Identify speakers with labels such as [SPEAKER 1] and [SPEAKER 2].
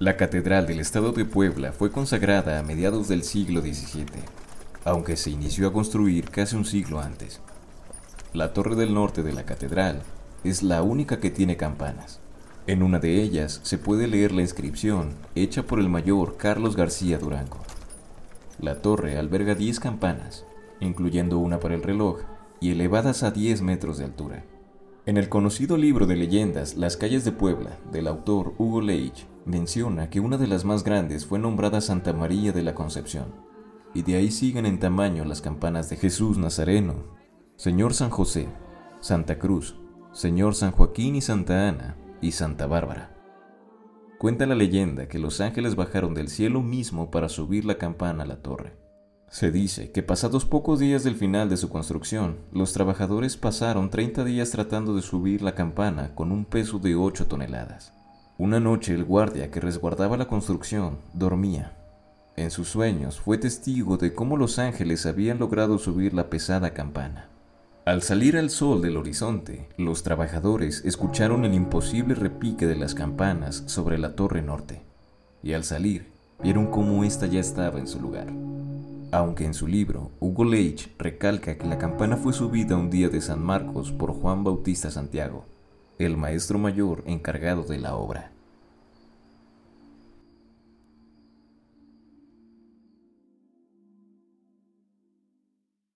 [SPEAKER 1] La Catedral del Estado de Puebla fue consagrada a mediados del siglo XVII, aunque se inició a construir casi un siglo antes. La torre del norte de la catedral es la única que tiene campanas. En una de ellas se puede leer la inscripción hecha por el mayor Carlos García Durango. La torre alberga 10 campanas, incluyendo una para el reloj, y elevadas a 10 metros de altura. En el conocido libro de leyendas Las calles de Puebla, del autor Hugo Leitch, menciona que una de las más grandes fue nombrada Santa María de la Concepción, y de ahí siguen en tamaño las campanas de Jesús Nazareno, Señor San José, Santa Cruz, Señor San Joaquín y Santa Ana, y Santa Bárbara. Cuenta la leyenda que los ángeles bajaron del cielo mismo para subir la campana a la torre. Se dice que pasados pocos días del final de su construcción, los trabajadores pasaron 30 días tratando de subir la campana con un peso de 8 toneladas. Una noche el guardia que resguardaba la construcción dormía. En sus sueños fue testigo de cómo los ángeles habían logrado subir la pesada campana. Al salir al sol del horizonte, los trabajadores escucharon el imposible repique de las campanas sobre la torre norte, y al salir vieron cómo ésta ya estaba en su lugar. Aunque en su libro, Hugo Leitch recalca que la campana fue subida un día de San Marcos por Juan Bautista Santiago, el maestro mayor encargado de la obra.